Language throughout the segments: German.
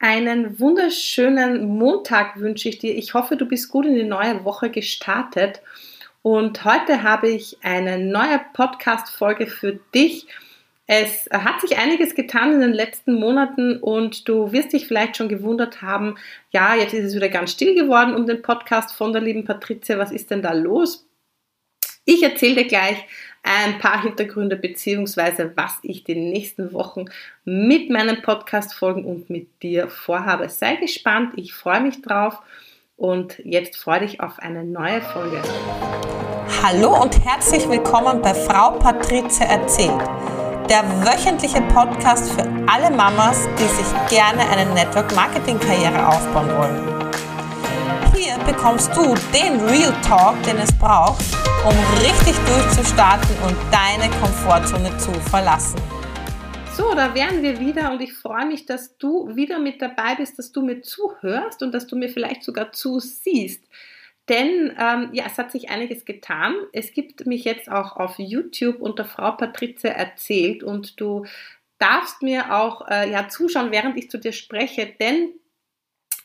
Einen wunderschönen Montag wünsche ich dir. Ich hoffe, du bist gut in die neue Woche gestartet. Und heute habe ich eine neue Podcast-Folge für dich. Es hat sich einiges getan in den letzten Monaten und du wirst dich vielleicht schon gewundert haben, ja, jetzt ist es wieder ganz still geworden um den Podcast von der lieben Patricia. Was ist denn da los? Ich erzähle dir gleich ein paar Hintergründe beziehungsweise was ich die nächsten Wochen mit meinem Podcast folgen und mit dir vorhabe. Sei gespannt, ich freue mich drauf und jetzt freue dich auf eine neue Folge. Hallo und herzlich willkommen bei Frau Patrizia erzählt, der wöchentliche Podcast für alle Mamas, die sich gerne eine Network Marketing Karriere aufbauen wollen. Bekommst du den Real Talk, den es braucht, um richtig durchzustarten und deine Komfortzone zu verlassen. So, da wären wir wieder und ich freue mich, dass du wieder mit dabei bist, dass du mir zuhörst und dass du mir vielleicht sogar zusiehst. Denn ähm, ja, es hat sich einiges getan. Es gibt mich jetzt auch auf YouTube unter Frau Patrizia erzählt und du darfst mir auch äh, ja zuschauen, während ich zu dir spreche, denn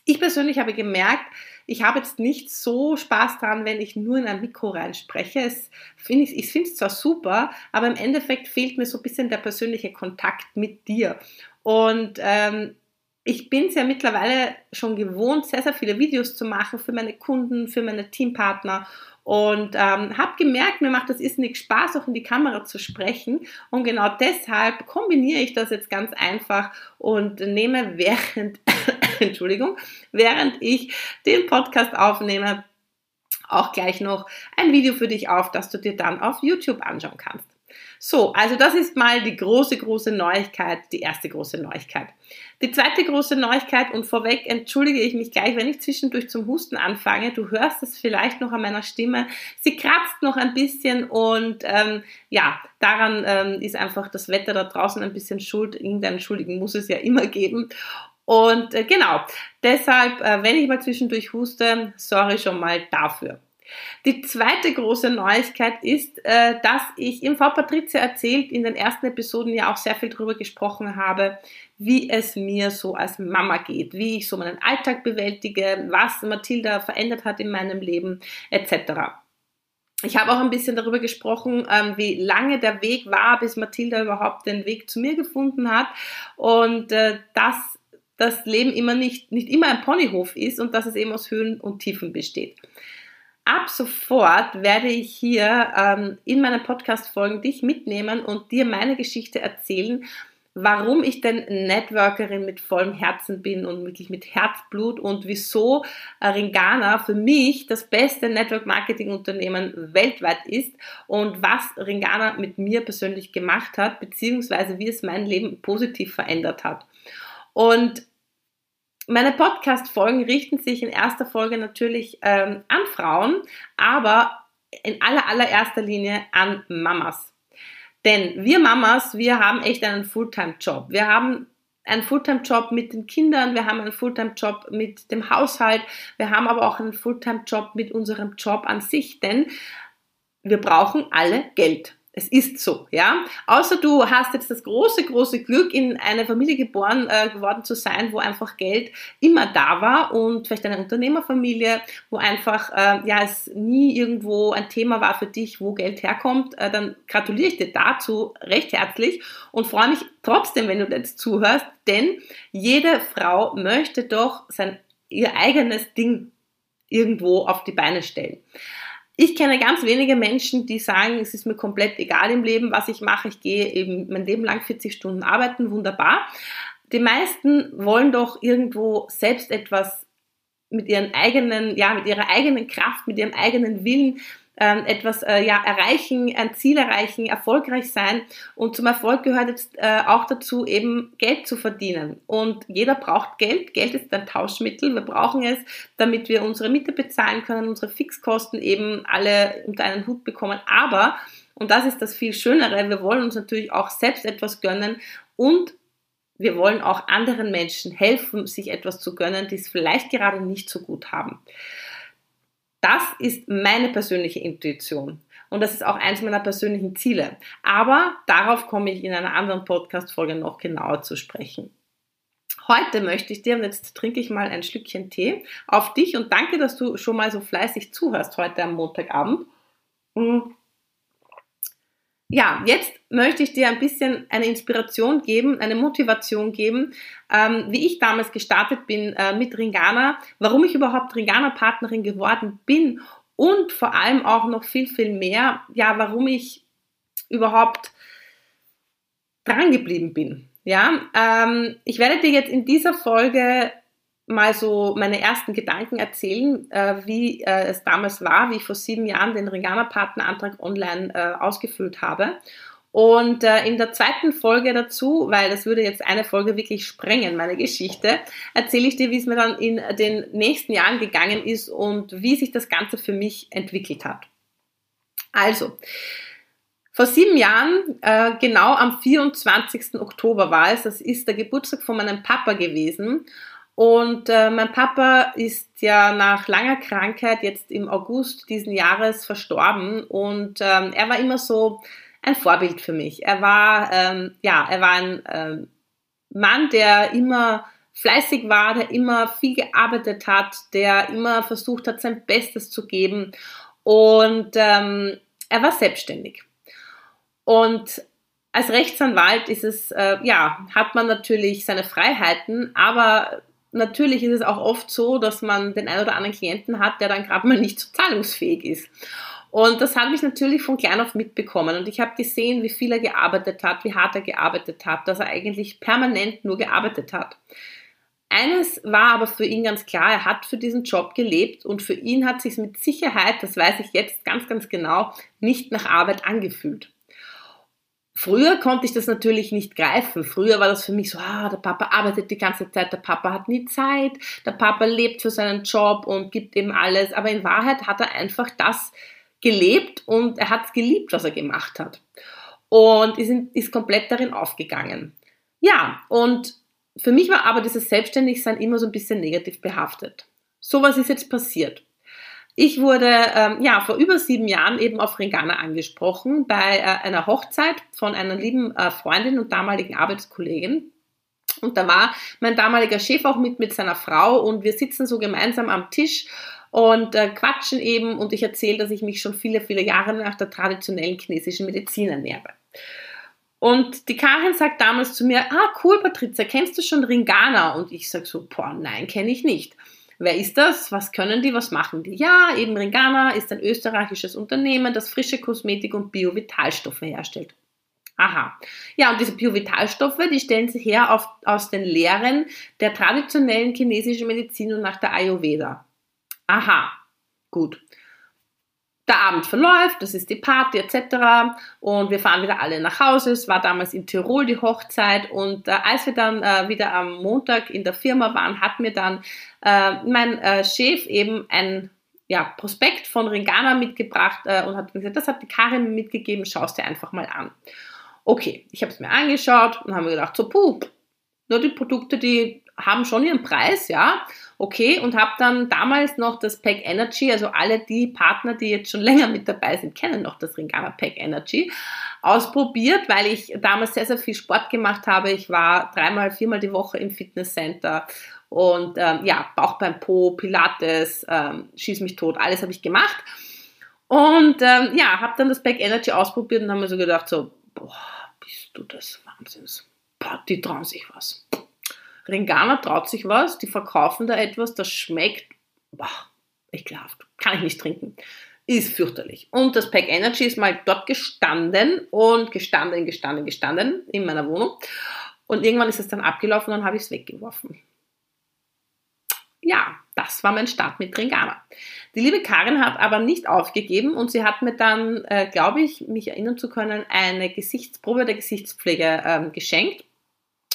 ich persönlich habe gemerkt, ich habe jetzt nicht so Spaß dran, wenn ich nur in ein Mikro reinspreche. Es find ich ich finde es zwar super, aber im Endeffekt fehlt mir so ein bisschen der persönliche Kontakt mit dir. Und ähm, ich bin es ja mittlerweile schon gewohnt, sehr, sehr viele Videos zu machen für meine Kunden, für meine Teampartner und ähm, habe gemerkt, mir macht das ist nicht Spaß, auch in die Kamera zu sprechen. Und genau deshalb kombiniere ich das jetzt ganz einfach und nehme während, Entschuldigung, während ich den Podcast aufnehme, auch gleich noch ein Video für dich auf, das du dir dann auf YouTube anschauen kannst. So, also das ist mal die große, große Neuigkeit, die erste große Neuigkeit. Die zweite große Neuigkeit und vorweg entschuldige ich mich gleich, wenn ich zwischendurch zum Husten anfange. Du hörst es vielleicht noch an meiner Stimme. Sie kratzt noch ein bisschen und ähm, ja, daran ähm, ist einfach das Wetter da draußen ein bisschen schuld. Irgendeinen Schuldigen muss es ja immer geben. Und äh, genau, deshalb, äh, wenn ich mal zwischendurch huste, sorry schon mal dafür. Die zweite große Neuigkeit ist, äh, dass ich im V Patrizia erzählt in den ersten Episoden ja auch sehr viel darüber gesprochen habe, wie es mir so als Mama geht, wie ich so meinen Alltag bewältige, was Mathilda verändert hat in meinem Leben etc. Ich habe auch ein bisschen darüber gesprochen, ähm, wie lange der Weg war, bis Mathilda überhaupt den Weg zu mir gefunden hat und äh, dass das Leben immer nicht, nicht immer ein Ponyhof ist und dass es eben aus Höhen und Tiefen besteht. Ab sofort werde ich hier ähm, in meinen Podcast-Folgen dich mitnehmen und dir meine Geschichte erzählen, warum ich denn Networkerin mit vollem Herzen bin und wirklich mit Herzblut und wieso Ringana für mich das beste Network-Marketing-Unternehmen weltweit ist und was Ringana mit mir persönlich gemacht hat, beziehungsweise wie es mein Leben positiv verändert hat. Und meine Podcast-Folgen richten sich in erster Folge natürlich ähm, an Frauen, aber in aller, allererster Linie an Mamas. Denn wir Mamas, wir haben echt einen Fulltime-Job. Wir haben einen Fulltime-Job mit den Kindern, wir haben einen Fulltime-Job mit dem Haushalt, wir haben aber auch einen Fulltime-Job mit unserem Job an sich, denn wir brauchen alle Geld. Es ist so, ja. Außer du hast jetzt das große, große Glück, in eine Familie geboren äh, geworden zu sein, wo einfach Geld immer da war und vielleicht eine Unternehmerfamilie, wo einfach äh, ja es nie irgendwo ein Thema war für dich, wo Geld herkommt, äh, dann gratuliere ich dir dazu recht herzlich und freue mich trotzdem, wenn du jetzt zuhörst, denn jede Frau möchte doch sein ihr eigenes Ding irgendwo auf die Beine stellen. Ich kenne ganz wenige Menschen, die sagen, es ist mir komplett egal im Leben, was ich mache. Ich gehe eben mein Leben lang 40 Stunden arbeiten, wunderbar. Die meisten wollen doch irgendwo selbst etwas mit ihren eigenen, ja, mit ihrer eigenen Kraft, mit ihrem eigenen Willen ähm, etwas äh, ja, erreichen, ein Ziel erreichen, erfolgreich sein. Und zum Erfolg gehört jetzt äh, auch dazu, eben Geld zu verdienen. Und jeder braucht Geld. Geld ist ein Tauschmittel. Wir brauchen es, damit wir unsere Miete bezahlen können, unsere Fixkosten eben alle unter einen Hut bekommen. Aber, und das ist das viel Schönere, wir wollen uns natürlich auch selbst etwas gönnen und wir wollen auch anderen Menschen helfen, sich etwas zu gönnen, die es vielleicht gerade nicht so gut haben. Das ist meine persönliche Intuition. Und das ist auch eins meiner persönlichen Ziele. Aber darauf komme ich in einer anderen Podcast-Folge noch genauer zu sprechen. Heute möchte ich dir, und jetzt trinke ich mal ein Schlückchen Tee, auf dich und danke, dass du schon mal so fleißig zuhörst heute am Montagabend. Ja, jetzt möchte ich dir ein bisschen eine Inspiration geben, eine Motivation geben, ähm, wie ich damals gestartet bin äh, mit Ringana, warum ich überhaupt Ringana-Partnerin geworden bin und vor allem auch noch viel, viel mehr, ja, warum ich überhaupt dran geblieben bin. Ja, ähm, ich werde dir jetzt in dieser Folge mal so meine ersten Gedanken erzählen, äh, wie äh, es damals war, wie ich vor sieben Jahren den Ringana-Partnerantrag online äh, ausgefüllt habe. Und äh, in der zweiten Folge dazu, weil das würde jetzt eine Folge wirklich sprengen, meine Geschichte, erzähle ich dir, wie es mir dann in den nächsten Jahren gegangen ist und wie sich das Ganze für mich entwickelt hat. Also, vor sieben Jahren, äh, genau am 24. Oktober war es, das ist der Geburtstag von meinem Papa gewesen. Und äh, mein Papa ist ja nach langer Krankheit jetzt im August diesen Jahres verstorben und ähm, er war immer so ein Vorbild für mich. Er war, ähm, ja, er war ein ähm, Mann, der immer fleißig war, der immer viel gearbeitet hat, der immer versucht hat, sein Bestes zu geben und ähm, er war selbstständig. Und als Rechtsanwalt ist es, äh, ja, hat man natürlich seine Freiheiten, aber natürlich ist es auch oft so, dass man den einen oder anderen Klienten hat, der dann gerade mal nicht so zahlungsfähig ist. Und das habe ich natürlich von klein auf mitbekommen. Und ich habe gesehen, wie viel er gearbeitet hat, wie hart er gearbeitet hat, dass er eigentlich permanent nur gearbeitet hat. Eines war aber für ihn ganz klar, er hat für diesen Job gelebt und für ihn hat sich mit Sicherheit, das weiß ich jetzt ganz, ganz genau, nicht nach Arbeit angefühlt. Früher konnte ich das natürlich nicht greifen. Früher war das für mich so, ah, der Papa arbeitet die ganze Zeit, der Papa hat nie Zeit, der Papa lebt für seinen Job und gibt eben alles. Aber in Wahrheit hat er einfach das gelebt und er hat es geliebt, was er gemacht hat. Und ist, ist komplett darin aufgegangen. Ja, und für mich war aber dieses Selbstständigsein immer so ein bisschen negativ behaftet. So was ist jetzt passiert. Ich wurde ähm, ja vor über sieben Jahren eben auf Ringana angesprochen bei äh, einer Hochzeit von einer lieben äh, Freundin und damaligen Arbeitskollegin. Und da war mein damaliger Chef auch mit mit seiner Frau und wir sitzen so gemeinsam am Tisch und äh, quatschen eben und ich erzähle, dass ich mich schon viele, viele Jahre nach der traditionellen chinesischen Medizin ernähre. Und die Karin sagt damals zu mir, ah cool Patricia, kennst du schon Ringana? Und ich sage so, boah, nein, kenne ich nicht. Wer ist das? Was können die? Was machen die? Ja, eben Ringana ist ein österreichisches Unternehmen, das frische Kosmetik und Bio-Vitalstoffe herstellt. Aha. Ja, und diese Bio-Vitalstoffe, die stellen sie her auf, aus den Lehren der traditionellen chinesischen Medizin und nach der Ayurveda. Aha. Gut der Abend verläuft, das ist die Party etc. Und wir fahren wieder alle nach Hause. Es war damals in Tirol die Hochzeit und äh, als wir dann äh, wieder am Montag in der Firma waren, hat mir dann äh, mein äh, Chef eben ein ja, Prospekt von Ringana mitgebracht äh, und hat mir gesagt, das hat die Karin mitgegeben, schau es dir einfach mal an. Okay, ich habe es mir angeschaut und habe mir gedacht, so puh, nur die Produkte, die haben schon ihren Preis, ja okay, und habe dann damals noch das Pack Energy, also alle die Partner, die jetzt schon länger mit dabei sind, kennen noch das Ringana Pack Energy, ausprobiert, weil ich damals sehr, sehr viel Sport gemacht habe. Ich war dreimal, viermal die Woche im Fitnesscenter und ähm, ja, Bauch beim Po, Pilates, ähm, Schieß mich tot, alles habe ich gemacht. Und ähm, ja, habe dann das Pack Energy ausprobiert und habe mir so gedacht, so, boah, bist du das Wahnsinns. Boah, die trauen sich was. Ringana traut sich was, die verkaufen da etwas, das schmeckt, boah, ekelhaft, kann ich nicht trinken. Ist fürchterlich. Und das Pack Energy ist mal dort gestanden und gestanden, gestanden, gestanden in meiner Wohnung. Und irgendwann ist es dann abgelaufen und dann habe ich es weggeworfen. Ja, das war mein Start mit Ringana. Die liebe Karin hat aber nicht aufgegeben und sie hat mir dann, äh, glaube ich, mich erinnern zu können, eine Gesichtsprobe der Gesichtspflege ähm, geschenkt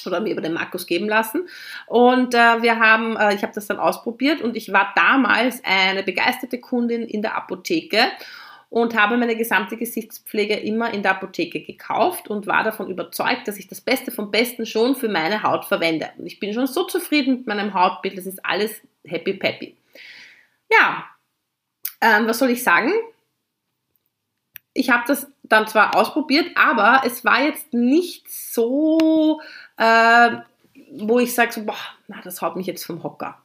oder mir über den Markus geben lassen. Und äh, wir haben, äh, ich habe das dann ausprobiert und ich war damals eine begeisterte Kundin in der Apotheke und habe meine gesamte Gesichtspflege immer in der Apotheke gekauft und war davon überzeugt, dass ich das Beste vom Besten schon für meine Haut verwende. Und ich bin schon so zufrieden mit meinem Hautbild, das ist alles happy peppy. Ja, ähm, was soll ich sagen? Ich habe das dann zwar ausprobiert, aber es war jetzt nicht so äh, wo ich sage, so, boah, na, das haut mich jetzt vom Hocker.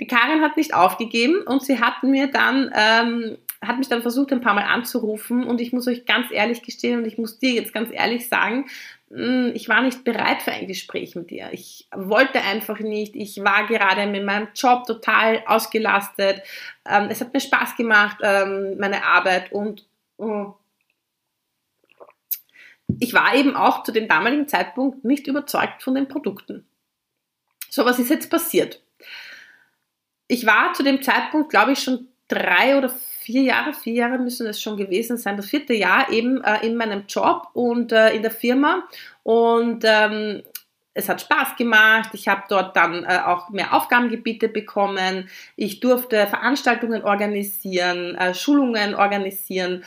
Die Karin hat nicht aufgegeben und sie hat mir dann, ähm, hat mich dann versucht, ein paar Mal anzurufen und ich muss euch ganz ehrlich gestehen und ich muss dir jetzt ganz ehrlich sagen, hm, ich war nicht bereit für ein Gespräch mit dir. Ich wollte einfach nicht. Ich war gerade mit meinem Job total ausgelastet. Ähm, es hat mir Spaß gemacht, ähm, meine Arbeit und oh, ich war eben auch zu dem damaligen Zeitpunkt nicht überzeugt von den Produkten. So, was ist jetzt passiert? Ich war zu dem Zeitpunkt, glaube ich, schon drei oder vier Jahre, vier Jahre müssen es schon gewesen sein, das vierte Jahr eben äh, in meinem Job und äh, in der Firma. Und ähm, es hat Spaß gemacht. Ich habe dort dann äh, auch mehr Aufgabengebiete bekommen. Ich durfte Veranstaltungen organisieren, äh, Schulungen organisieren.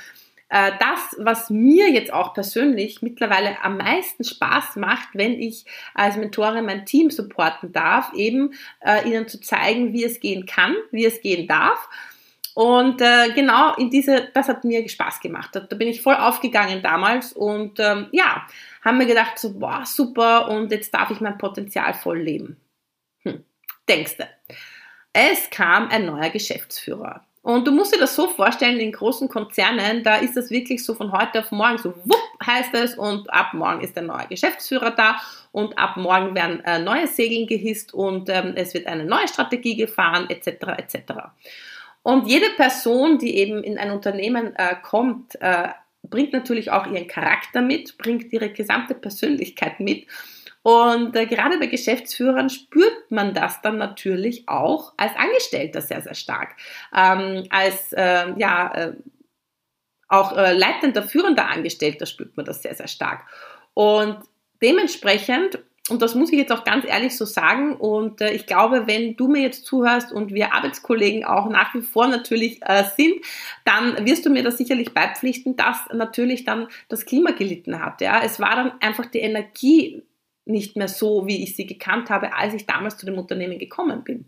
Äh, das, was mir jetzt auch persönlich mittlerweile am meisten Spaß macht, wenn ich als Mentorin mein Team supporten darf, eben äh, ihnen zu zeigen, wie es gehen kann, wie es gehen darf. Und äh, genau in diese, das hat mir Spaß gemacht. Da, da bin ich voll aufgegangen damals und ähm, ja, haben mir gedacht, so, boah, super, und jetzt darf ich mein Potenzial voll leben. Hm, denkste. Es kam ein neuer Geschäftsführer. Und du musst dir das so vorstellen, in großen Konzernen, da ist das wirklich so von heute auf morgen, so wupp heißt es, und ab morgen ist ein neuer Geschäftsführer da und ab morgen werden äh, neue Segeln gehisst und ähm, es wird eine neue Strategie gefahren, etc. etc. Und jede Person, die eben in ein Unternehmen äh, kommt, äh, bringt natürlich auch ihren Charakter mit, bringt ihre gesamte Persönlichkeit mit. Und äh, gerade bei Geschäftsführern spürt man das dann natürlich auch als Angestellter sehr, sehr stark. Ähm, als äh, ja, äh, auch äh, leitender, führender Angestellter spürt man das sehr, sehr stark. Und dementsprechend und das muss ich jetzt auch ganz ehrlich so sagen. Und äh, ich glaube, wenn du mir jetzt zuhörst und wir Arbeitskollegen auch nach wie vor natürlich äh, sind, dann wirst du mir das sicherlich beipflichten, dass natürlich dann das Klima gelitten hat. Ja, es war dann einfach die Energie nicht mehr so, wie ich sie gekannt habe, als ich damals zu dem Unternehmen gekommen bin.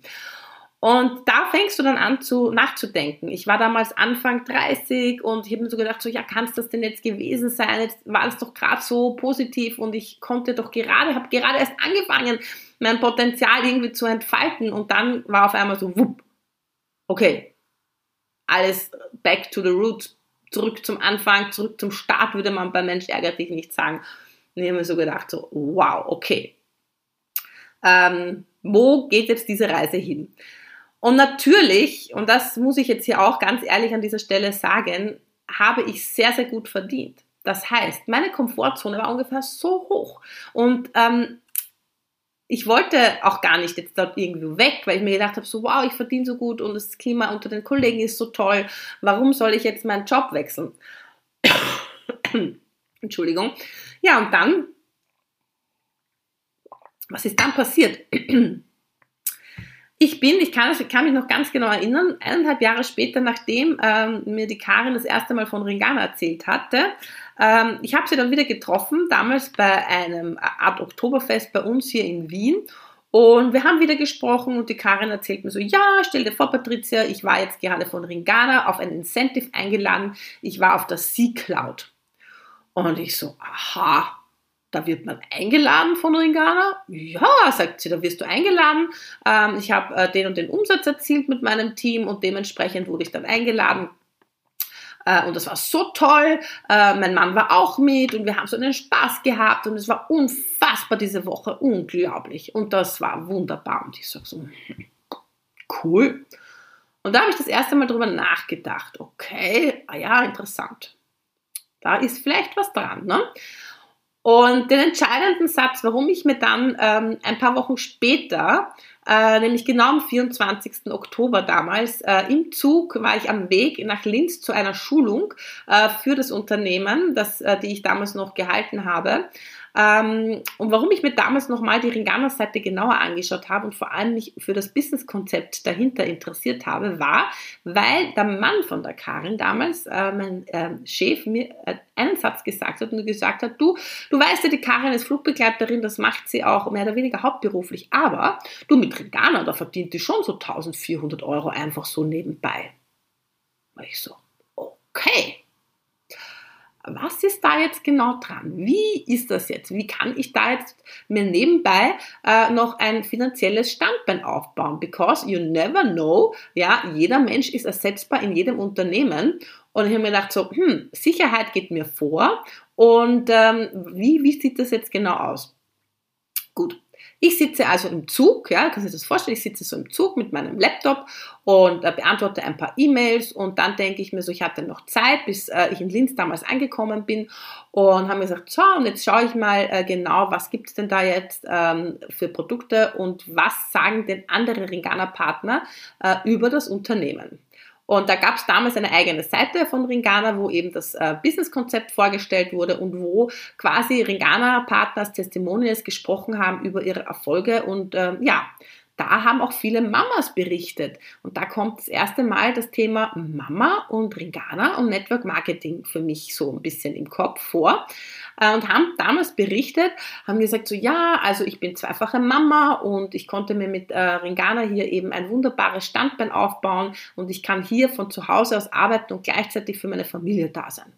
Und da fängst du dann an zu nachzudenken. Ich war damals Anfang 30 und ich habe mir so gedacht, so ja, kann es das denn jetzt gewesen sein? Jetzt war es doch gerade so positiv und ich konnte doch gerade, habe gerade erst angefangen, mein Potenzial irgendwie zu entfalten und dann war auf einmal so, wupp, okay, alles back to the roots, zurück zum Anfang, zurück zum Start, würde man bei Mensch ärgert dich nicht sagen. Und ich habe mir so gedacht, so, wow, okay. Ähm, wo geht jetzt diese Reise hin? Und natürlich, und das muss ich jetzt hier auch ganz ehrlich an dieser Stelle sagen, habe ich sehr, sehr gut verdient. Das heißt, meine Komfortzone war ungefähr so hoch. Und ähm, ich wollte auch gar nicht jetzt dort irgendwie weg, weil ich mir gedacht habe, so wow, ich verdiene so gut und das Klima unter den Kollegen ist so toll. Warum soll ich jetzt meinen Job wechseln? Entschuldigung. Ja, und dann, was ist dann passiert? Ich bin, ich kann, ich kann mich noch ganz genau erinnern, eineinhalb Jahre später, nachdem ähm, mir die Karin das erste Mal von Ringana erzählt hatte, ähm, ich habe sie dann wieder getroffen, damals bei einem Art Oktoberfest bei uns hier in Wien. Und wir haben wieder gesprochen und die Karin erzählt mir so, ja, stell dir vor, Patricia, ich war jetzt gerade von Ringana auf ein Incentive eingeladen. Ich war auf der Sea Cloud. Und ich so, aha, da wird man eingeladen von Ringana. Ja, sagt sie, da wirst du eingeladen. Ähm, ich habe äh, den und den Umsatz erzielt mit meinem Team und dementsprechend wurde ich dann eingeladen. Äh, und das war so toll. Äh, mein Mann war auch mit und wir haben so einen Spaß gehabt und es war unfassbar diese Woche, unglaublich. Und das war wunderbar. Und ich sage so, cool. Und da habe ich das erste Mal drüber nachgedacht. Okay, ah ja, interessant. Da ist vielleicht was dran. Ne? Und den entscheidenden Satz, warum ich mir dann ähm, ein paar Wochen später, äh, nämlich genau am 24. Oktober damals, äh, im Zug war ich am Weg nach Linz zu einer Schulung äh, für das Unternehmen, das, äh, die ich damals noch gehalten habe. Ähm, und warum ich mir damals nochmal die Ringana-Seite genauer angeschaut habe und vor allem mich für das Businesskonzept dahinter interessiert habe, war, weil der Mann von der Karin damals, äh, mein äh, Chef, mir äh, einen Satz gesagt hat und gesagt hat, du, du weißt ja, die Karin ist Flugbegleiterin, das macht sie auch mehr oder weniger hauptberuflich, aber du mit Ringana, da verdient die schon so 1400 Euro einfach so nebenbei. War ich so, okay. Was ist da jetzt genau dran? Wie ist das jetzt? Wie kann ich da jetzt mir nebenbei äh, noch ein finanzielles Standbein aufbauen? Because you never know, ja, jeder Mensch ist ersetzbar in jedem Unternehmen. Und ich habe mir gedacht, so, hm, Sicherheit geht mir vor. Und ähm, wie, wie sieht das jetzt genau aus? Gut, ich sitze also im Zug, ja, kannst du dir das vorstellen, ich sitze so im Zug mit meinem Laptop und äh, beantworte ein paar E-Mails und dann denke ich mir so, ich hatte noch Zeit, bis äh, ich in Linz damals angekommen bin und habe mir gesagt, so, und jetzt schaue ich mal äh, genau, was gibt es denn da jetzt ähm, für Produkte und was sagen denn andere Ringana-Partner äh, über das Unternehmen. Und da gab es damals eine eigene Seite von Ringana, wo eben das äh, Businesskonzept vorgestellt wurde und wo quasi Ringana-Partners Testimonials gesprochen haben über ihre Erfolge. Und äh, ja, da haben auch viele Mamas berichtet. Und da kommt das erste Mal das Thema Mama und Ringana und Network Marketing für mich so ein bisschen im Kopf vor. Äh, und haben damals berichtet, haben gesagt so, ja, also ich bin zweifache Mama und ich konnte mir mit äh, Ringana hier eben ein wunderbares Standbein aufbauen und ich kann hier von zu Hause aus arbeiten und gleichzeitig für meine Familie da sein.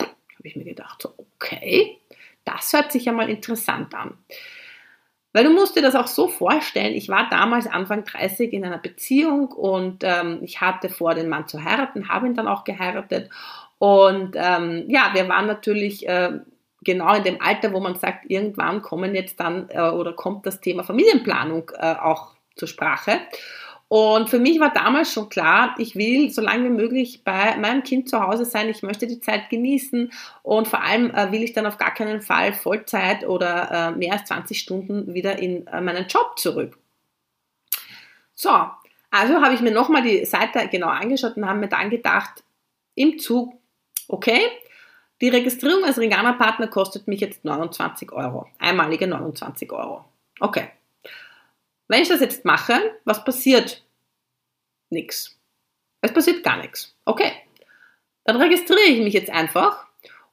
Habe ich mir gedacht, so, okay, das hört sich ja mal interessant an. Weil du musst dir das auch so vorstellen, ich war damals Anfang 30 in einer Beziehung und ähm, ich hatte vor, den Mann zu heiraten, habe ihn dann auch geheiratet. Und ähm, ja, wir waren natürlich äh, genau in dem Alter, wo man sagt, irgendwann kommen jetzt dann äh, oder kommt das Thema Familienplanung äh, auch zur Sprache. Und für mich war damals schon klar, ich will so lange wie möglich bei meinem Kind zu Hause sein. Ich möchte die Zeit genießen und vor allem äh, will ich dann auf gar keinen Fall Vollzeit oder äh, mehr als 20 Stunden wieder in äh, meinen Job zurück. So, also habe ich mir nochmal die Seite genau angeschaut und habe mir dann gedacht, im Zug, okay, die Registrierung als Ringana-Partner kostet mich jetzt 29 Euro. Einmalige 29 Euro. Okay. Wenn ich das jetzt mache, was passiert? Nix. Es passiert gar nichts. Okay. Dann registriere ich mich jetzt einfach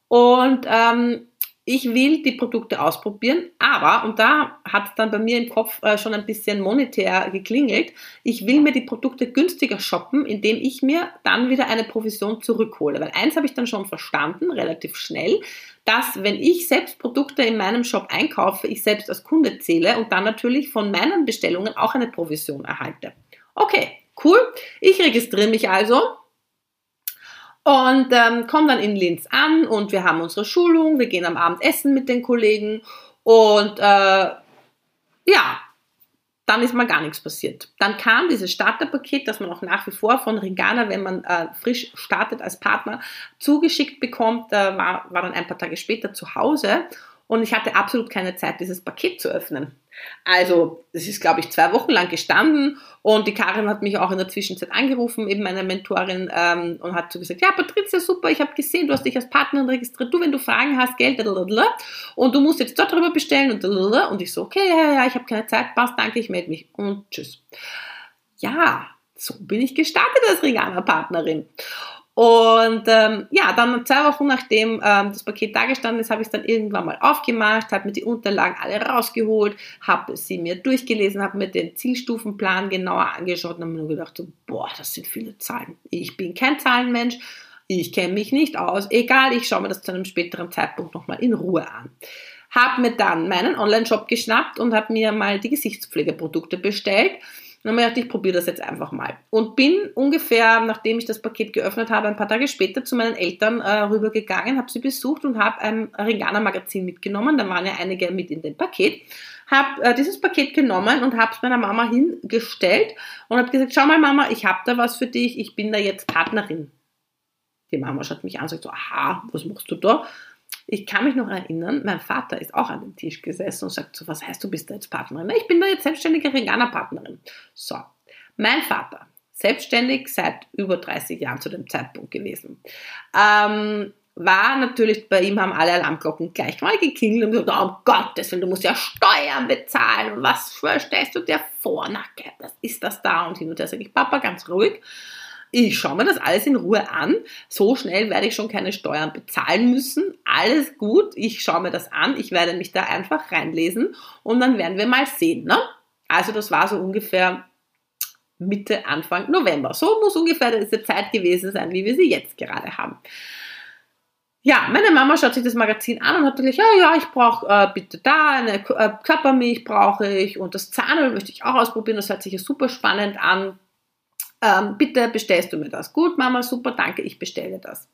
und ähm, ich will die Produkte ausprobieren, aber, und da hat es dann bei mir im Kopf äh, schon ein bisschen monetär geklingelt, ich will mir die Produkte günstiger shoppen, indem ich mir dann wieder eine Provision zurückhole. Weil eins habe ich dann schon verstanden, relativ schnell, dass wenn ich selbst Produkte in meinem Shop einkaufe, ich selbst als Kunde zähle und dann natürlich von meinen Bestellungen auch eine Provision erhalte. Okay, cool. Ich registriere mich also und ähm, kommen dann in Linz an und wir haben unsere Schulung, wir gehen am Abend essen mit den Kollegen und äh, ja, dann ist mal gar nichts passiert. Dann kam dieses Starterpaket, das man auch nach wie vor von Ringana, wenn man äh, frisch startet als Partner, zugeschickt bekommt, äh, war, war dann ein paar Tage später zu Hause und ich hatte absolut keine Zeit, dieses Paket zu öffnen. Also, es ist, glaube ich, zwei Wochen lang gestanden und die Karin hat mich auch in der Zwischenzeit angerufen, eben meine Mentorin, ähm, und hat so gesagt, ja, Patricia, super, ich habe gesehen, du hast dich als Partnerin registriert, du, wenn du Fragen hast, Geld, und du musst jetzt dort drüber bestellen, und, und ich so, okay, ja, ja, ich habe keine Zeit, passt, danke, ich melde mich und tschüss. Ja, so bin ich gestartet als Regana-Partnerin. Und ähm, ja, dann zwei Wochen nachdem ähm, das Paket da gestanden ist, habe ich es dann irgendwann mal aufgemacht, habe mir die Unterlagen alle rausgeholt, habe sie mir durchgelesen, habe mir den Zielstufenplan genauer angeschaut und habe mir nur gedacht, so, boah, das sind viele Zahlen. Ich bin kein Zahlenmensch, ich kenne mich nicht aus. Egal, ich schaue mir das zu einem späteren Zeitpunkt nochmal in Ruhe an. Habe mir dann meinen Online-Shop geschnappt und habe mir mal die Gesichtspflegeprodukte bestellt dann habe ich gedacht, ich probiere das jetzt einfach mal. Und bin ungefähr, nachdem ich das Paket geöffnet habe, ein paar Tage später zu meinen Eltern äh, rübergegangen, habe sie besucht und habe ein Ringana Magazin mitgenommen. Da waren ja einige mit in dem Paket. Habe äh, dieses Paket genommen und habe es meiner Mama hingestellt und habe gesagt, schau mal Mama, ich habe da was für dich, ich bin da jetzt Partnerin. Die Mama schaut mich an und sagt so, aha, was machst du da? Ich kann mich noch erinnern, mein Vater ist auch an dem Tisch gesessen und sagt so, was heißt, du bist da jetzt Partnerin? Ich bin da jetzt selbstständige Ringana-Partnerin. So, mein Vater, selbstständig seit über 30 Jahren zu dem Zeitpunkt gewesen, ähm, war natürlich, bei ihm haben alle Alarmglocken gleich mal geklingelt und gesagt, oh Willen, du musst ja Steuern bezahlen, was stellst du dir vor? Na, was ist das da? Und hin und her sage ich, Papa, ganz ruhig ich schaue mir das alles in Ruhe an. So schnell werde ich schon keine Steuern bezahlen müssen. Alles gut, ich schaue mir das an. Ich werde mich da einfach reinlesen und dann werden wir mal sehen. Ne? Also das war so ungefähr Mitte, Anfang November. So muss ungefähr diese Zeit gewesen sein, wie wir sie jetzt gerade haben. ja, meine Mama schaut sich das Magazin an und hat gesagt, ja, ja, ich brauche äh, bitte da eine äh, Körpermilch brauche ich und das Zahnöl möchte ich auch ausprobieren. Das hört sich ja super spannend an. Ähm, bitte bestellst du mir das. Gut, Mama, super, danke, ich bestelle das.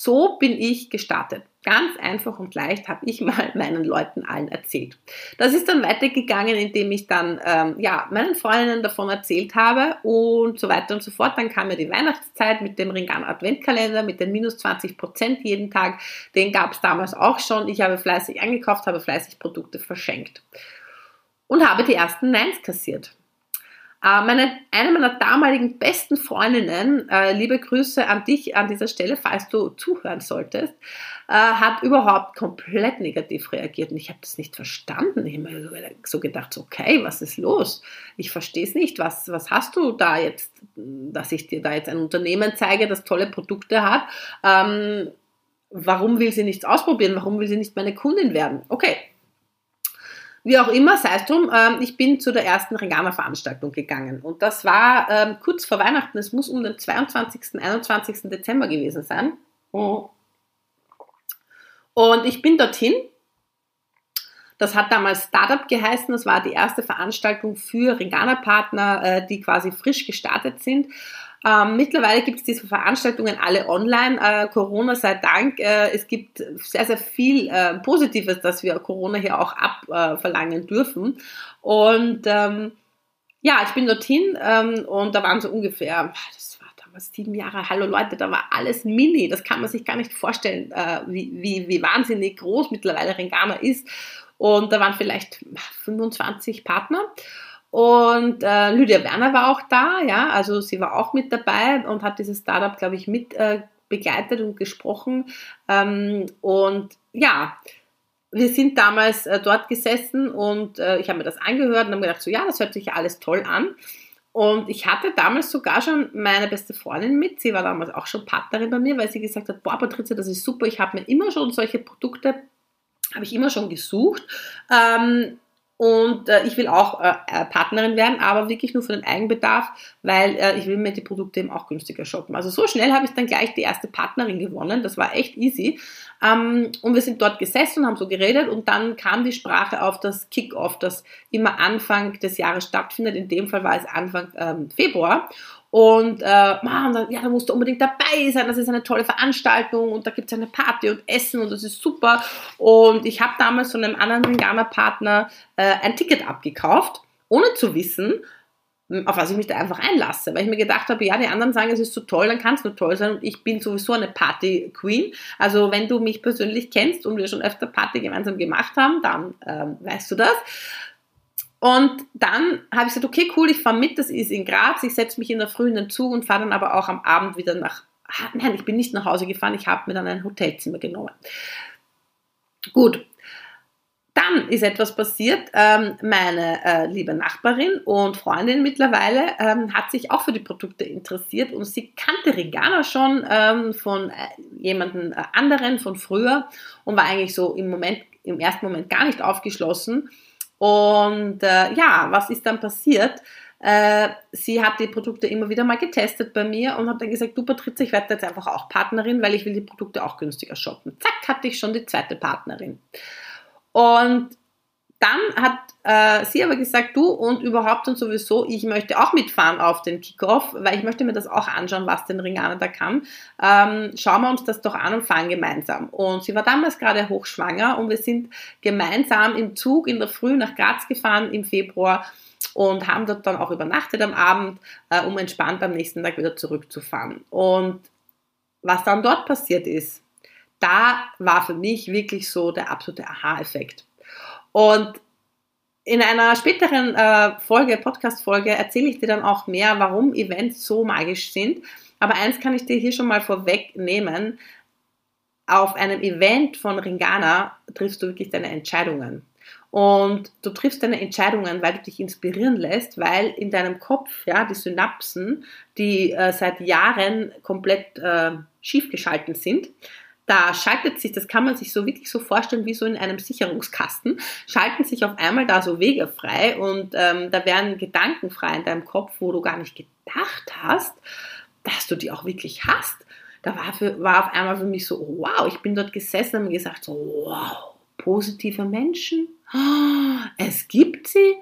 So bin ich gestartet. Ganz einfach und leicht habe ich mal meinen Leuten allen erzählt. Das ist dann weitergegangen, indem ich dann ähm, ja, meinen Freundinnen davon erzählt habe und so weiter und so fort. Dann kam ja die Weihnachtszeit mit dem Ringan Adventkalender mit den minus 20 Prozent jeden Tag. Den gab es damals auch schon. Ich habe fleißig eingekauft, habe fleißig Produkte verschenkt und habe die ersten Neins kassiert. Äh, meine, eine meiner damaligen besten Freundinnen, äh, liebe Grüße an dich an dieser Stelle, falls du zuhören solltest, äh, hat überhaupt komplett negativ reagiert und ich habe das nicht verstanden. Ich habe mir so gedacht, okay, was ist los? Ich verstehe es nicht. Was, was hast du da jetzt, dass ich dir da jetzt ein Unternehmen zeige, das tolle Produkte hat? Ähm, warum will sie nichts ausprobieren? Warum will sie nicht meine Kundin werden? Okay, wie auch immer, sei es drum, ähm, ich bin zu der ersten Regana-Veranstaltung gegangen. Und das war ähm, kurz vor Weihnachten, es muss um den 22., 21. Dezember gewesen sein. Und ich bin dorthin. Das hat damals Startup geheißen. Das war die erste Veranstaltung für Regana-Partner, äh, die quasi frisch gestartet sind. Ähm, mittlerweile gibt es diese Veranstaltungen alle online. Äh, Corona sei Dank. Äh, es gibt sehr, sehr viel äh, Positives, dass wir Corona hier auch abverlangen dürfen. Und ähm, ja, ich bin dorthin ähm, und da waren so ungefähr, das war damals sieben Jahre, hallo Leute, da war alles mini. Das kann man sich gar nicht vorstellen, äh, wie, wie, wie wahnsinnig groß mittlerweile Rengana ist. Und da waren vielleicht 25 Partner. Und äh, Lydia Werner war auch da, ja, also sie war auch mit dabei und hat dieses Startup, glaube ich, mit äh, begleitet und gesprochen. Ähm, und ja, wir sind damals äh, dort gesessen und äh, ich habe mir das angehört und habe gedacht, so ja, das hört sich ja alles toll an. Und ich hatte damals sogar schon meine beste Freundin mit. Sie war damals auch schon Partnerin bei mir, weil sie gesagt hat, boah, Patricia, das ist super. Ich habe mir immer schon solche Produkte, habe ich immer schon gesucht. Ähm, und äh, ich will auch äh, äh, Partnerin werden, aber wirklich nur für den Eigenbedarf, weil äh, ich will mir die Produkte eben auch günstiger shoppen. Also so schnell habe ich dann gleich die erste Partnerin gewonnen. Das war echt easy. Ähm, und wir sind dort gesessen und haben so geredet und dann kam die Sprache auf das Kick-Off, das immer Anfang des Jahres stattfindet. In dem Fall war es Anfang ähm, Februar. Und äh, man, ja, da musst du unbedingt dabei sein, das ist eine tolle Veranstaltung und da gibt es eine Party und Essen und das ist super. Und ich habe damals von einem anderen Ghana-Partner äh, ein Ticket abgekauft, ohne zu wissen, auf was ich mich da einfach einlasse, weil ich mir gedacht habe, ja, die anderen sagen, es ist so toll, dann kann es nur toll sein und ich bin sowieso eine Party-Queen. Also wenn du mich persönlich kennst und wir schon öfter Party gemeinsam gemacht haben, dann ähm, weißt du das. Und dann habe ich gesagt, okay, cool, ich fahre mit, das ist in Graz, ich setze mich in der Früh in den Zug und fahre dann aber auch am Abend wieder nach, ah, nein, ich bin nicht nach Hause gefahren, ich habe mir dann ein Hotelzimmer genommen. Gut, dann ist etwas passiert. Ähm, meine äh, liebe Nachbarin und Freundin mittlerweile ähm, hat sich auch für die Produkte interessiert und sie kannte Regana schon ähm, von äh, jemandem äh, anderen von früher und war eigentlich so im Moment, im ersten Moment gar nicht aufgeschlossen und äh, ja, was ist dann passiert? Äh, sie hat die Produkte immer wieder mal getestet bei mir und hat dann gesagt, du Patrizia, ich werde jetzt einfach auch Partnerin, weil ich will die Produkte auch günstiger shoppen. Zack, hatte ich schon die zweite Partnerin. Und dann hat äh, sie aber gesagt, du und überhaupt und sowieso, ich möchte auch mitfahren auf den Kickoff, weil ich möchte mir das auch anschauen, was den Ringaner da kann. Ähm, schauen wir uns das doch an und fahren gemeinsam. Und sie war damals gerade hochschwanger und wir sind gemeinsam im Zug in der Früh nach Graz gefahren im Februar und haben dort dann auch übernachtet am Abend, äh, um entspannt am nächsten Tag wieder zurückzufahren. Und was dann dort passiert ist, da war für mich wirklich so der absolute Aha-Effekt. Und in einer späteren äh, Folge, Podcast-Folge, erzähle ich dir dann auch mehr, warum Events so magisch sind. Aber eins kann ich dir hier schon mal vorwegnehmen. Auf einem Event von Ringana triffst du wirklich deine Entscheidungen. Und du triffst deine Entscheidungen, weil du dich inspirieren lässt, weil in deinem Kopf ja die Synapsen, die äh, seit Jahren komplett äh, schief geschalten sind, da schaltet sich, das kann man sich so wirklich so vorstellen wie so in einem Sicherungskasten, schalten sich auf einmal da so Wege frei und ähm, da werden Gedanken frei in deinem Kopf, wo du gar nicht gedacht hast, dass du die auch wirklich hast. da war, für, war auf einmal für mich so, wow, ich bin dort gesessen und gesagt, so, wow, positive Menschen, es gibt sie.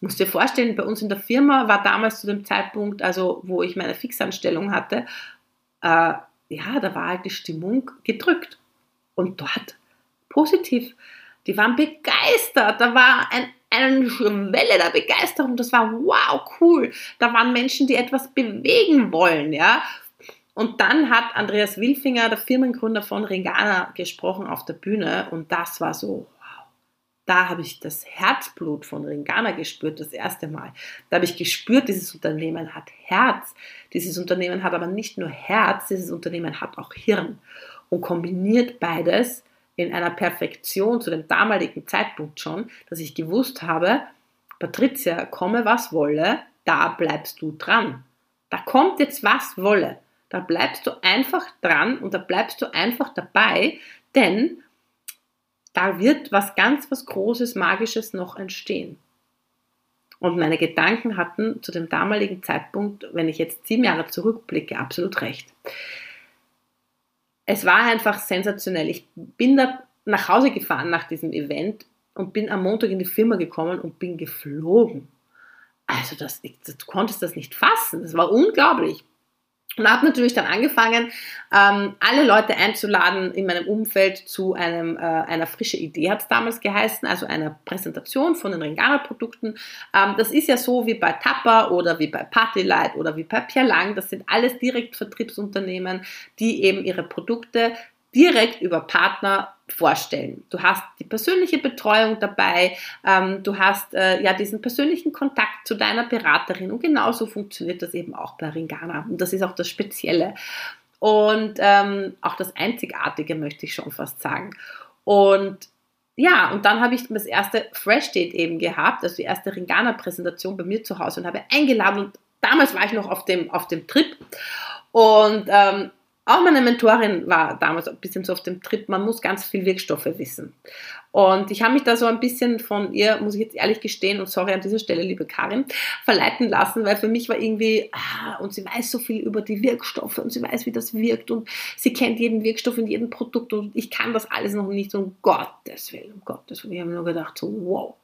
Muss dir vorstellen, bei uns in der Firma war damals zu dem Zeitpunkt, also wo ich meine Fixanstellung hatte, äh, ja, da war halt die Stimmung gedrückt. Und dort positiv. Die waren begeistert. Da war ein, eine Welle der Begeisterung. Das war wow, cool. Da waren Menschen, die etwas bewegen wollen, ja. Und dann hat Andreas Wilfinger, der Firmengründer von Ringana, gesprochen auf der Bühne und das war so. Da habe ich das Herzblut von Ringana gespürt, das erste Mal. Da habe ich gespürt, dieses Unternehmen hat Herz. Dieses Unternehmen hat aber nicht nur Herz, dieses Unternehmen hat auch Hirn und kombiniert beides in einer Perfektion zu dem damaligen Zeitpunkt schon, dass ich gewusst habe, Patricia, komme was wolle, da bleibst du dran. Da kommt jetzt was wolle. Da bleibst du einfach dran und da bleibst du einfach dabei, denn da wird was ganz, was Großes, Magisches noch entstehen. Und meine Gedanken hatten zu dem damaligen Zeitpunkt, wenn ich jetzt sieben Jahre zurückblicke, absolut recht. Es war einfach sensationell. Ich bin da nach Hause gefahren nach diesem Event und bin am Montag in die Firma gekommen und bin geflogen. Also das, du konntest das nicht fassen. Das war unglaublich. Und habe natürlich dann angefangen, ähm, alle Leute einzuladen in meinem Umfeld zu einem, äh, einer frischen Idee, hat es damals geheißen, also einer Präsentation von den Ringana-Produkten. Ähm, das ist ja so wie bei Tapper oder wie bei Partylight oder wie bei Pierre Lang. Das sind alles Direktvertriebsunternehmen, die eben ihre Produkte direkt über Partner vorstellen. Du hast die persönliche Betreuung dabei, ähm, du hast äh, ja diesen persönlichen Kontakt zu deiner Beraterin und genauso funktioniert das eben auch bei Ringana und das ist auch das Spezielle und ähm, auch das Einzigartige möchte ich schon fast sagen. Und ja, und dann habe ich das erste Fresh Date eben gehabt, also die erste Ringana-Präsentation bei mir zu Hause und habe eingeladen und damals war ich noch auf dem, auf dem Trip und ähm, auch meine Mentorin war damals ein bisschen so auf dem Trip, man muss ganz viel Wirkstoffe wissen. Und ich habe mich da so ein bisschen von ihr, muss ich jetzt ehrlich gestehen, und sorry an dieser Stelle, liebe Karin, verleiten lassen, weil für mich war irgendwie, ah, und sie weiß so viel über die Wirkstoffe und sie weiß, wie das wirkt und sie kennt jeden Wirkstoff in jedem Produkt und ich kann das alles noch nicht, um Gottes Willen, um Gottes Willen. Ich habe nur gedacht, so, wow.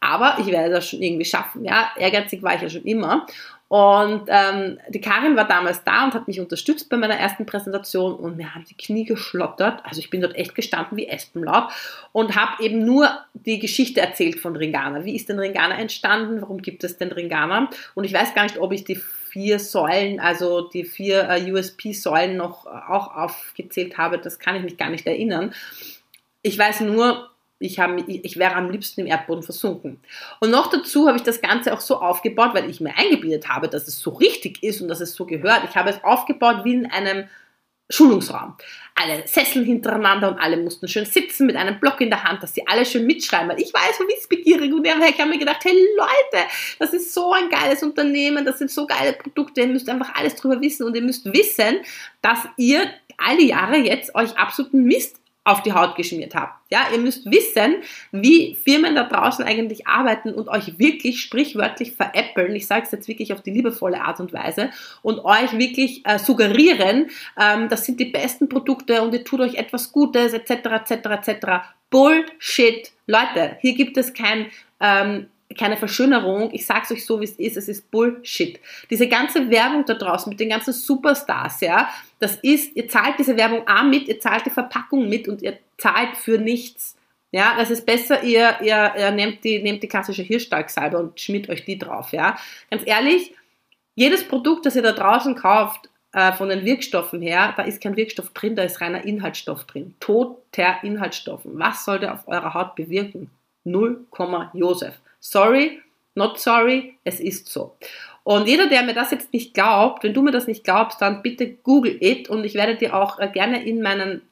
Aber ich werde das schon irgendwie schaffen, ja. Ehrgeizig war ich ja schon immer. Und ähm, die Karin war damals da und hat mich unterstützt bei meiner ersten Präsentation und mir haben die Knie geschlottert. Also ich bin dort echt gestanden wie Espenlaub und habe eben nur die Geschichte erzählt von Ringana. Wie ist denn Ringana entstanden? Warum gibt es denn Ringana? Und ich weiß gar nicht, ob ich die vier Säulen, also die vier äh, USP-Säulen noch äh, auch aufgezählt habe. Das kann ich mich gar nicht erinnern. Ich weiß nur, ich, hab, ich wäre am liebsten im Erdboden versunken. Und noch dazu habe ich das Ganze auch so aufgebaut, weil ich mir eingebildet habe, dass es so richtig ist und dass es so gehört. Ich habe es aufgebaut wie in einem Schulungsraum. Alle Sesseln hintereinander und alle mussten schön sitzen mit einem Block in der Hand, dass sie alle schön mitschreiben, weil ich war so wissbegierig und ich habe mir gedacht, hey Leute, das ist so ein geiles Unternehmen, das sind so geile Produkte, ihr müsst einfach alles drüber wissen und ihr müsst wissen, dass ihr all die Jahre jetzt euch absoluten Mist auf die Haut geschmiert habt. Ja, ihr müsst wissen, wie Firmen da draußen eigentlich arbeiten und euch wirklich sprichwörtlich veräppeln. Ich sage es jetzt wirklich auf die liebevolle Art und Weise und euch wirklich äh, suggerieren, ähm, das sind die besten Produkte und ihr tut euch etwas Gutes etc. etc. etc. Bullshit, Leute. Hier gibt es kein ähm, keine Verschönerung. Ich sag's euch so, wie es ist. Es ist Bullshit. Diese ganze Werbung da draußen mit den ganzen Superstars, ja, das ist, ihr zahlt diese Werbung A mit, ihr zahlt die Verpackung mit und ihr zahlt für nichts. Ja, das ist besser, ihr, ihr, ihr nehmt, die, nehmt die klassische Hirschstalgsalbe und schmiert euch die drauf, ja. Ganz ehrlich, jedes Produkt, das ihr da draußen kauft, äh, von den Wirkstoffen her, da ist kein Wirkstoff drin, da ist reiner Inhaltsstoff drin. Toter Inhaltsstoffen. Was soll der auf eurer Haut bewirken? 0, Josef. Sorry, not sorry, es ist so. Und jeder, der mir das jetzt nicht glaubt, wenn du mir das nicht glaubst, dann bitte google it und ich werde dir auch äh, gerne in meinen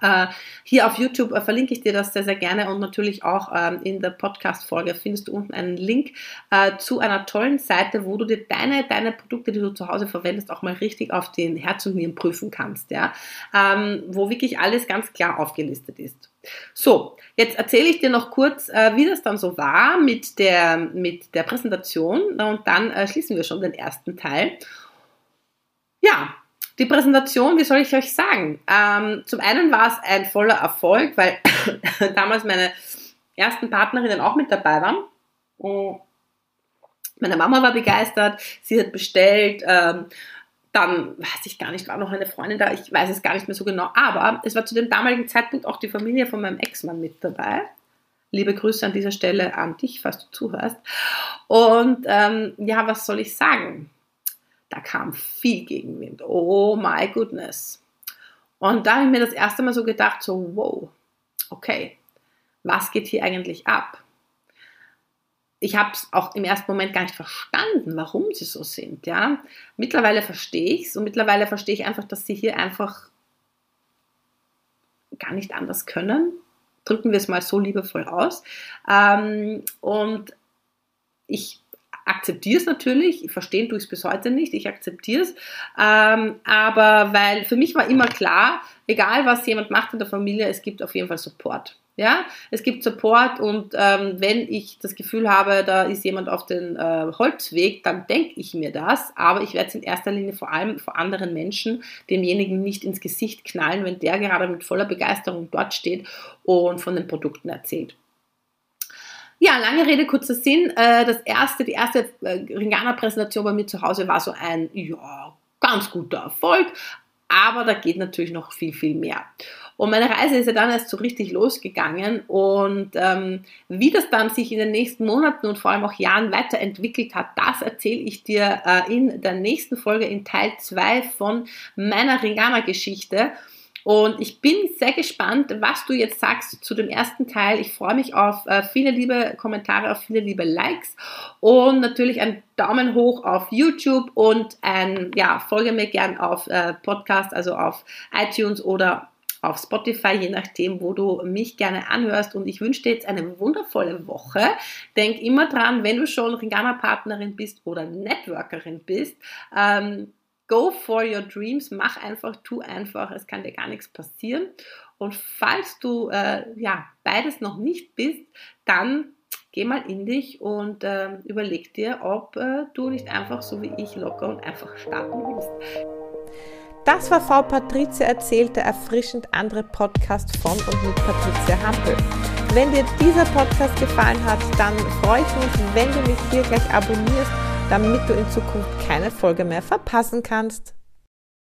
äh, hier auf YouTube äh, verlinke ich dir das sehr, sehr gerne und natürlich auch ähm, in der Podcast-Folge findest du unten einen Link zu einer tollen Seite, wo du dir deine, deine Produkte, die du zu Hause verwendest, auch mal richtig auf den Herz und Nieren prüfen kannst, ja, ähm, wo wirklich alles ganz klar aufgelistet ist. So, jetzt erzähle ich dir noch kurz, äh, wie das dann so war mit der, mit der Präsentation und dann äh, schließen wir schon den ersten Teil. Ja, die Präsentation, wie soll ich euch sagen? Ähm, zum einen war es ein voller Erfolg, weil damals meine ersten Partnerinnen auch mit dabei waren. Meine Mama war begeistert, sie hat bestellt. Ähm, dann weiß ich gar nicht, war noch eine Freundin da, ich weiß es gar nicht mehr so genau, aber es war zu dem damaligen Zeitpunkt auch die Familie von meinem Ex-Mann mit dabei. Liebe Grüße an dieser Stelle an dich, falls du zuhörst. Und ähm, ja, was soll ich sagen? Da kam viel Gegenwind. Oh my goodness. Und da habe ich mir das erste Mal so gedacht, so, wow, okay, was geht hier eigentlich ab? Ich habe es auch im ersten Moment gar nicht verstanden, warum sie so sind. Ja, mittlerweile verstehe ich es und mittlerweile verstehe ich einfach, dass sie hier einfach gar nicht anders können. Drücken wir es mal so liebevoll aus. Ähm, und ich akzeptiere es natürlich, verstehen tue ich es bis heute nicht, ich akzeptiere es, ähm, aber weil für mich war immer klar, egal was jemand macht in der Familie, es gibt auf jeden Fall Support. Ja, es gibt Support und ähm, wenn ich das Gefühl habe, da ist jemand auf den äh, Holzweg, dann denke ich mir das, aber ich werde es in erster Linie vor allem vor anderen Menschen demjenigen nicht ins Gesicht knallen, wenn der gerade mit voller Begeisterung dort steht und von den Produkten erzählt. Ja, lange Rede, kurzer Sinn. Äh, das erste, die erste äh, Ringana-Präsentation bei mir zu Hause war so ein, ja, ganz guter Erfolg, aber da geht natürlich noch viel, viel mehr. Und meine Reise ist ja dann erst so richtig losgegangen und ähm, wie das dann sich in den nächsten Monaten und vor allem auch Jahren weiterentwickelt hat, das erzähle ich dir äh, in der nächsten Folge in Teil 2 von meiner Ringana-Geschichte. Und ich bin sehr gespannt, was du jetzt sagst zu dem ersten Teil. Ich freue mich auf äh, viele liebe Kommentare, auf viele liebe Likes und natürlich einen Daumen hoch auf YouTube und ein, ja, folge mir gern auf äh, Podcast, also auf iTunes oder auf Spotify, je nachdem, wo du mich gerne anhörst. Und ich wünsche dir jetzt eine wundervolle Woche. Denk immer dran, wenn du schon Ringana-Partnerin bist oder Networkerin bist, ähm, Go for your dreams, mach einfach, tu einfach, es kann dir gar nichts passieren. Und falls du äh, ja, beides noch nicht bist, dann geh mal in dich und äh, überleg dir, ob äh, du nicht einfach so wie ich locker und einfach starten willst. Das war Frau Patricia erzählt, der erfrischend andere Podcast von und mit Patricia Hampel. Wenn dir dieser Podcast gefallen hat, dann freue ich mich, wenn du mich hier gleich abonnierst damit du in Zukunft keine Folge mehr verpassen kannst.